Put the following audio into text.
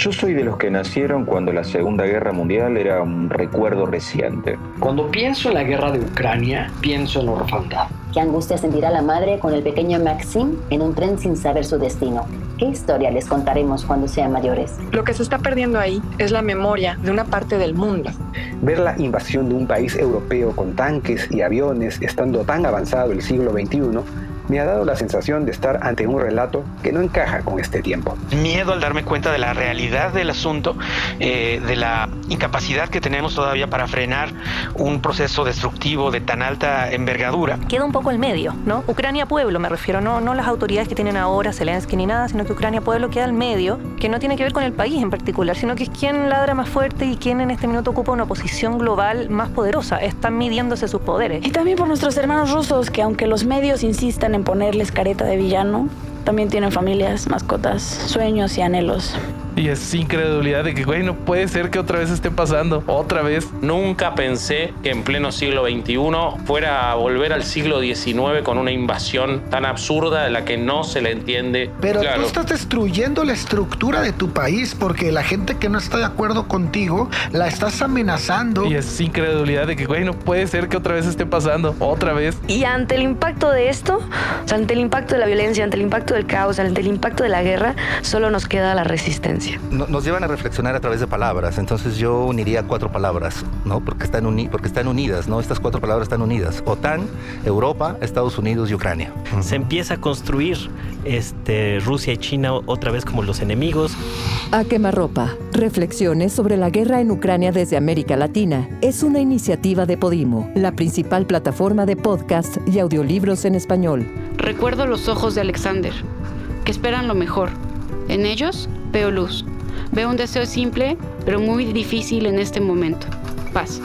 Yo soy de los que nacieron cuando la Segunda Guerra Mundial era un recuerdo reciente. Cuando pienso en la guerra de Ucrania, pienso en orfandad. Qué angustia sentirá la madre con el pequeño Maxim en un tren sin saber su destino. ¿Qué historia les contaremos cuando sean mayores? Lo que se está perdiendo ahí es la memoria de una parte del mundo. Ver la invasión de un país europeo con tanques y aviones estando tan avanzado el siglo XXI me ha dado la sensación de estar ante un relato que no encaja con este tiempo. Miedo al darme cuenta de la realidad del asunto, eh, de la incapacidad que tenemos todavía para frenar un proceso destructivo de tan alta envergadura. Queda un poco el medio, ¿no? Ucrania pueblo, me refiero, no, no las autoridades que tienen ahora, Zelensky ni nada, sino que Ucrania pueblo queda al medio, que no tiene que ver con el país en particular, sino que es quien ladra más fuerte y quien en este minuto ocupa una posición global más poderosa. Están midiéndose sus poderes. Y también por nuestros hermanos rusos, que aunque los medios insistan en ponerles careta de villano, también tienen familias, mascotas, sueños y anhelos. Y es incredulidad de que, güey, no puede ser que otra vez esté pasando. Otra vez. Nunca pensé que en pleno siglo XXI fuera a volver al siglo XIX con una invasión tan absurda de la que no se le entiende. Pero tú estás destruyendo la estructura de tu país porque la gente que no está de acuerdo contigo la estás amenazando. Y es incredulidad de que, güey, no puede ser que otra vez esté pasando. Otra vez. Y ante el impacto de esto, ante el impacto de la violencia, ante el impacto del caos, ante el impacto de la guerra, solo nos queda la resistencia. Nos llevan a reflexionar a través de palabras, entonces yo uniría cuatro palabras, ¿no? Porque están, porque están unidas, ¿no? Estas cuatro palabras están unidas. OTAN, Europa, Estados Unidos y Ucrania. Se empieza a construir este, Rusia y China otra vez como los enemigos. A quemarropa, reflexiones sobre la guerra en Ucrania desde América Latina. Es una iniciativa de Podimo, la principal plataforma de podcast y audiolibros en español. Recuerdo los ojos de Alexander, que esperan lo mejor. En ellos veo luz. Veo un deseo simple, pero muy difícil en este momento. Paz.